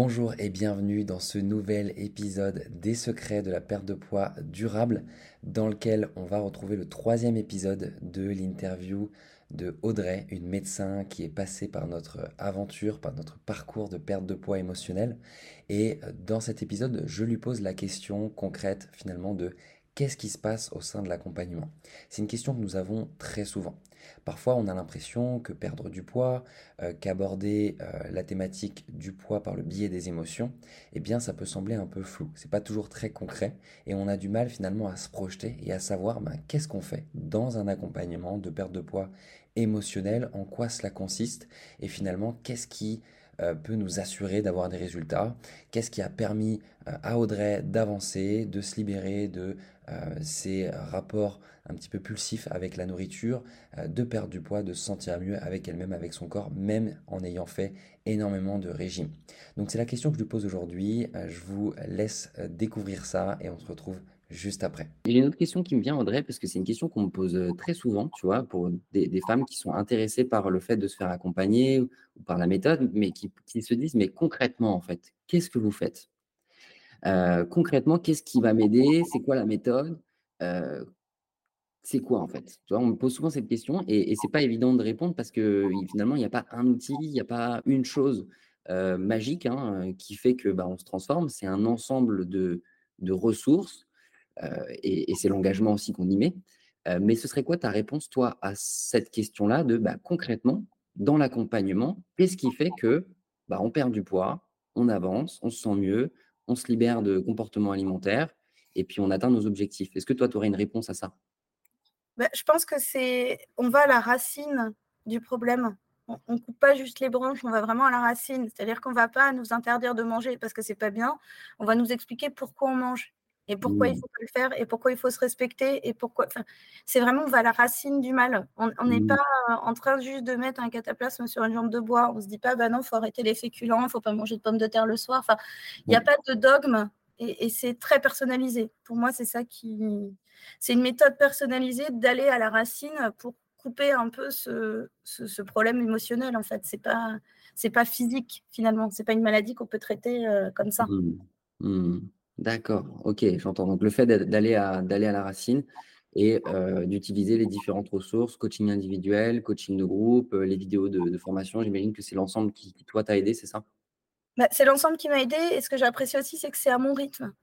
Bonjour et bienvenue dans ce nouvel épisode des secrets de la perte de poids durable dans lequel on va retrouver le troisième épisode de l'interview de Audrey, une médecin qui est passée par notre aventure, par notre parcours de perte de poids émotionnel. Et dans cet épisode, je lui pose la question concrète finalement de qu'est-ce qui se passe au sein de l'accompagnement? C'est une question que nous avons très souvent. Parfois, on a l'impression que perdre du poids, euh, qu'aborder euh, la thématique du poids par le biais des émotions, eh bien, ça peut sembler un peu flou. C'est pas toujours très concret et on a du mal finalement à se projeter et à savoir ben, qu'est-ce qu'on fait dans un accompagnement de perte de poids émotionnel, en quoi cela consiste? Et finalement qu'est-ce qui peut nous assurer d'avoir des résultats, qu'est-ce qui a permis à Audrey d'avancer, de se libérer de ses rapports un petit peu pulsif avec la nourriture, euh, de perdre du poids, de se sentir mieux avec elle-même, avec son corps, même en ayant fait énormément de régime. Donc c'est la question que je lui pose aujourd'hui. Euh, je vous laisse euh, découvrir ça et on se retrouve juste après. J'ai une autre question qui me vient, Audrey, parce que c'est une question qu'on me pose très souvent, tu vois, pour des, femmes qui sont intéressées par le fait de se faire accompagner ou par la méthode, mais qui, se disent, mais concrètement, en fait, qu'est-ce que vous faites? Concrètement, qu'est-ce qui va m'aider? C'est quoi la méthode? C'est quoi en fait? Tu vois, On me pose souvent cette question et, et c'est pas évident de répondre parce que finalement, il n'y a pas un outil, il n'y a pas une chose magique hein, qui fait que bah, on se transforme. C'est un ensemble de ressources et, c'est l'engagement aussi qu'on y met. mais ce serait quoi ta réponse, toi, à cette question-là de bah, concrètement, dans l'accompagnement, qu'est-ce qui fait que bah, on perd du poids, on avance, on se sent mieux, on se libère de comportements alimentaires et puis on atteint nos objectifs? Est-ce que toi, tu aurais une réponse à ça? Bah, je pense que c'est. On va à la racine du problème. On ne coupe pas juste les branches, on va vraiment à la racine. C'est-à-dire qu'on ne va pas nous interdire de manger parce que c'est pas bien. On va nous expliquer pourquoi on mange et pourquoi il mmh. faut pas le faire et pourquoi il faut se respecter et pourquoi. Enfin, c'est vraiment on va à la racine du mal. On n'est mmh. pas en train juste de mettre un cataplasme sur une jambe de bois. On se dit pas bah non, faut arrêter les féculents, il faut pas manger de pommes de terre le soir. Enfin, il n'y a pas de dogme et, c'est très personnalisé. Pour moi, c'est ça qui. C'est une méthode personnalisée d'aller à la racine pour couper un peu ce, ce, problème émotionnel, en fait. C'est pas, c'est pas physique, finalement. C'est pas une maladie qu'on peut traiter euh, comme ça. Mmh. D'accord, ok, j'entends. Donc, le fait d'aller à, la racine et euh, d'utiliser les différentes ressources, coaching individuel, coaching de groupe, euh, les vidéos de, formation, j'imagine que c'est l'ensemble qui, qui, toi, t'a aidé, c'est ça? Bah, c'est l'ensemble qui m'a aidé. Et ce que j'apprécie aussi, c'est que c'est à mon rythme.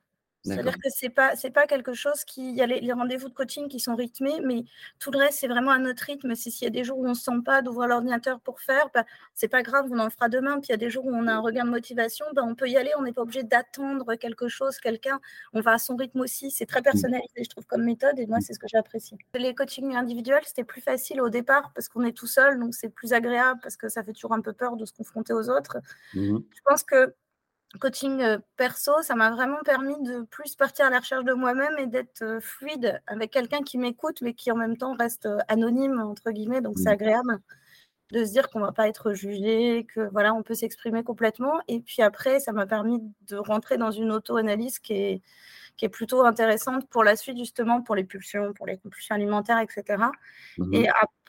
C'est-à-dire que ce n'est pas, pas quelque chose qui. Il y a les, rendez-vous de coaching qui sont rythmés, mais tout le reste, c'est vraiment à notre rythme. S'il y a des jours où on ne se sent pas d'ouvrir l'ordinateur pour faire, bah, ce n'est pas grave, on en fera demain. Puis il y a des jours où on a un regain de motivation, bah, on peut y aller, on n'est pas obligé d'attendre quelque chose, quelqu'un. On va à son rythme aussi. C'est très personnalisé, je trouve, comme méthode. Et moi, c'est ce que j'apprécie. Les coachings individuels, c'était plus facile au départ parce qu'on est tout seul, donc c'est plus agréable parce que ça fait toujours un peu peur de se confronter aux autres. Mmh je pense que coaching euh, perso, ça m'a vraiment permis de plus partir à la recherche de moi-même et d'être euh, fluide avec quelqu'un qui m'écoute, mais qui en même temps reste euh, anonyme, entre guillemets. Donc, c'est mmh. agréable de se dire qu'on ne va pas être jugé, que voilà, on peut s'exprimer complètement. Et puis après, ça m'a permis de rentrer dans une auto-analyse qui est, qui est plutôt intéressante pour la suite, justement, pour les pulsions, pour les compulsions alimentaires, etc. Mmh et,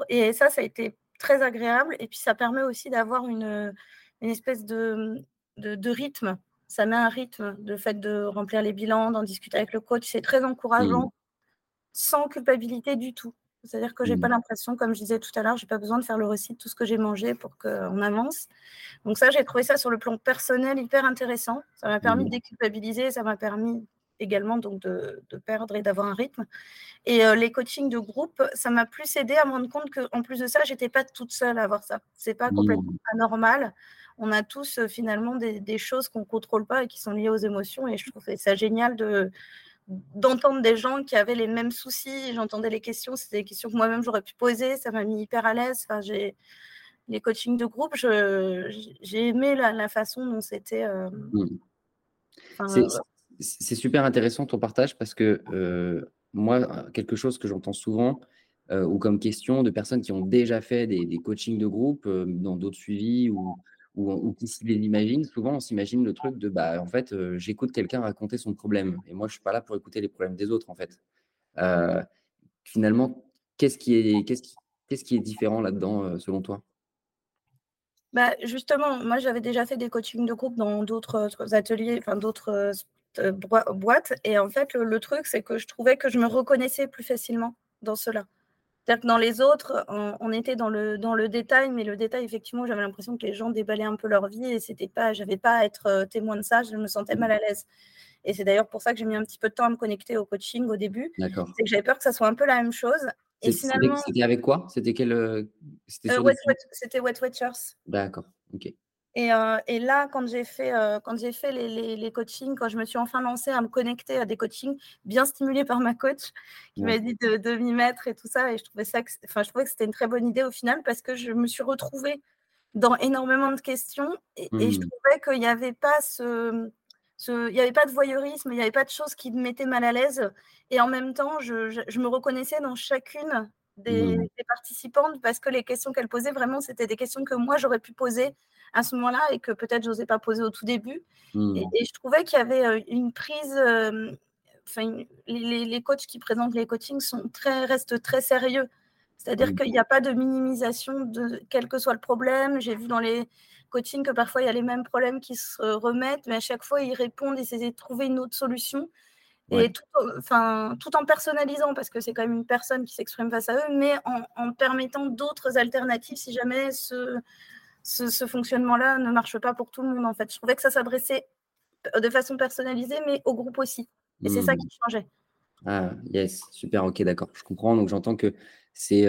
et ça, ça a été très agréable. Et puis, ça permet aussi d'avoir une, une espèce de de, rythme. Ça met un rythme, le fait de remplir les bilans, d'en discuter avec le coach, c'est très encourageant, mmh. sans culpabilité du tout. C'est-à-dire que je n'ai pas mmh. l'impression, comme je disais tout à l'heure, je n'ai pas besoin de faire le récit de tout ce que j'ai mangé pour qu'on avance. Donc ça, j'ai trouvé ça sur le plan personnel hyper intéressant. Ça m'a permis de mmh. déculpabiliser, ça m'a permis également donc de, perdre et d'avoir un rythme. Et euh, les coachings de groupe, ça m'a plus aidé à me rendre compte qu'en plus de ça, j'étais pas toute seule à avoir ça. C'est pas complètement anormal on a tous euh, finalement des, choses qu'on ne contrôle pas et qui sont liées aux émotions. Et je trouve ça génial de d'entendre des gens qui avaient les mêmes soucis. J'entendais les questions, c'était des questions que moi-même j'aurais pu poser. Ça m'a mis hyper à l'aise. Enfin, j'ai les coachings de groupe, j'ai aimé la, façon dont c'était. Euh, mmh. c'est super intéressant ton partage parce que euh, moi, quelque chose que j'entends souvent, ou comme question de personnes qui ont déjà fait des, des coachings de groupe dans d'autres suivis ou, ou, qui s'y imaginent, souvent on s'imagine le truc de bah en fait euh, j'écoute quelqu'un raconter son problème et moi je suis pas là pour écouter les problèmes des autres en fait. Euh, finalement, qu'est-ce qui est qu'est-ce qu'est-ce qui est différent là-dedans euh, selon toi? Bah, justement, moi j'avais déjà fait des coachings de groupe dans d'autres ateliers, enfin d'autres boîtes. Et en fait, le, truc, c'est que je trouvais que je me reconnaissais plus facilement dans cela. C'est-à-dire que dans les autres, on, était dans le, dans le détail, mais le détail, effectivement, j'avais l'impression que les gens déballaient un peu leur vie et c'était pas, j'avais pas à être témoin de ça, je me sentais mal à l'aise. Et c'est d'ailleurs pour ça que j'ai mis un petit peu de temps à me connecter au coaching au début. D'accord. C'est que j'avais peur que ça soit un peu la même chose. Et finalement. C'était avec quoi? C'était quel. Euh, c'était euh, Wet, Wet Watchers. D'accord. Ok. Et, euh, et, là, quand j'ai fait, quand j'ai fait les, les, les, coachings, quand je me suis enfin lancée à me connecter à des coachings, bien stimulés par ma coach, qui m'a dit de, de m'y mettre et tout ça, et je trouvais ça, enfin, je trouvais que c'était une très bonne idée au final parce que je me suis retrouvée dans énormément de questions et, et je mmh. trouvais qu'il n'y avait pas ce, il n'y avait pas de voyeurisme, il n'y avait pas de choses qui me mettaient mal à l'aise. Et en même temps, je, me reconnaissais dans chacune mmh. des, participantes parce que les questions qu'elles posaient, vraiment, c'était des questions que moi, j'aurais pu poser à ce moment-là et que peut-être je n'osais pas poser au tout début. Mmh. Et, je trouvais qu'il y avait euh, une prise. Euh, enfin, les, les, coachs qui présentent les coachings sont très, restent très sérieux. C'est-à-dire mmh. qu'il n'y a pas de minimisation de quel que soit le problème. J'ai vu dans les coaching que parfois il y a les mêmes problèmes qui se remettent, mais à chaque fois ils répondent, ils essaient de trouver une autre solution. Et tout, enfin, tout en personnalisant, parce que c'est quand même une personne qui s'exprime face à eux, mais en, permettant d'autres alternatives si jamais ce, ce, fonctionnement-là ne marche pas pour tout le monde. En fait, je trouvais que ça s'adressait de façon personnalisée, mais au groupe aussi. Et c'est ça mmh. qui changeait. Ah, yes, super, ok, d'accord. Je comprends. Donc j'entends que c'est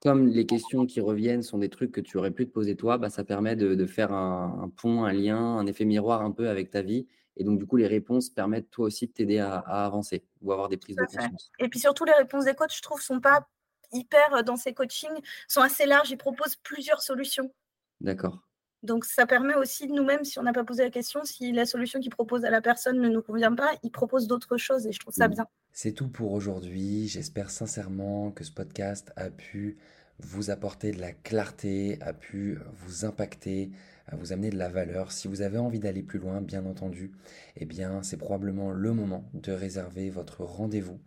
comme les questions qui reviennent sont des trucs que tu aurais pu te poser toi, bah, ça permet de, faire un, pont, un lien, un effet miroir un peu avec ta vie. Et donc, du coup, les réponses permettent toi aussi de t'aider à, avancer ou avoir des prises de conscience. Et puis surtout, les réponses des coachs, je trouve, sont pas hyper euh, dans ces coachings, sont assez larges. Ils proposent plusieurs solutions. D'accord. Donc, ça permet aussi, nous-mêmes, si on n'a pas posé la question, si la solution qu'ils proposent à la personne ne nous convient pas, ils proposent d'autres choses et je trouve ça mmh. bien. C'est tout pour aujourd'hui. J'espère sincèrement que ce podcast a pu vous apporter de la clarté, a pu vous impacter, vous amener de la valeur. Si vous avez envie d'aller plus loin, bien entendu, eh bien, c'est probablement le moment de réserver votre rendez-vous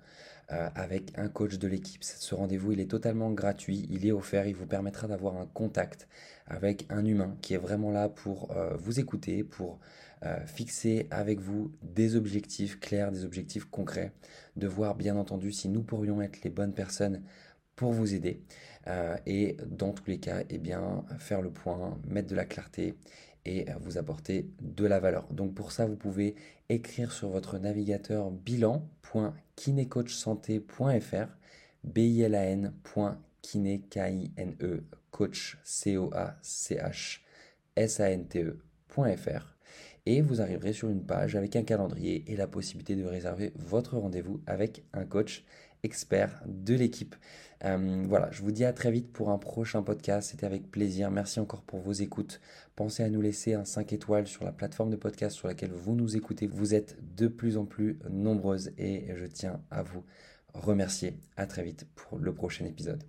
euh, avec un coach de l'équipe. Ce rendez-vous, il est totalement gratuit, il est offert, il vous permettra d'avoir un contact avec un humain qui est vraiment là pour euh, vous écouter, pour euh, fixer avec vous des objectifs clairs, des objectifs concrets, de voir bien entendu si nous pourrions être les bonnes personnes pour vous aider et dans tous les cas, eh bien, faire le point, mettre de la clarté et vous apporter de la valeur. Donc pour ça, vous pouvez écrire sur votre navigateur bilan.kinecoachsanté.fr bilan.kine coach c o a c h s a n t e.fr et vous arriverez sur une page avec un calendrier et la possibilité de réserver votre rendez-vous avec un coach expert de l'équipe. Euh, voilà, je vous dis à très vite pour un prochain podcast. C'était avec plaisir. Merci encore pour vos écoutes. Pensez à nous laisser un 5 étoiles sur la plateforme de podcast sur laquelle vous nous écoutez. Vous êtes de plus en plus nombreuses et je tiens à vous remercier. À très vite pour le prochain épisode.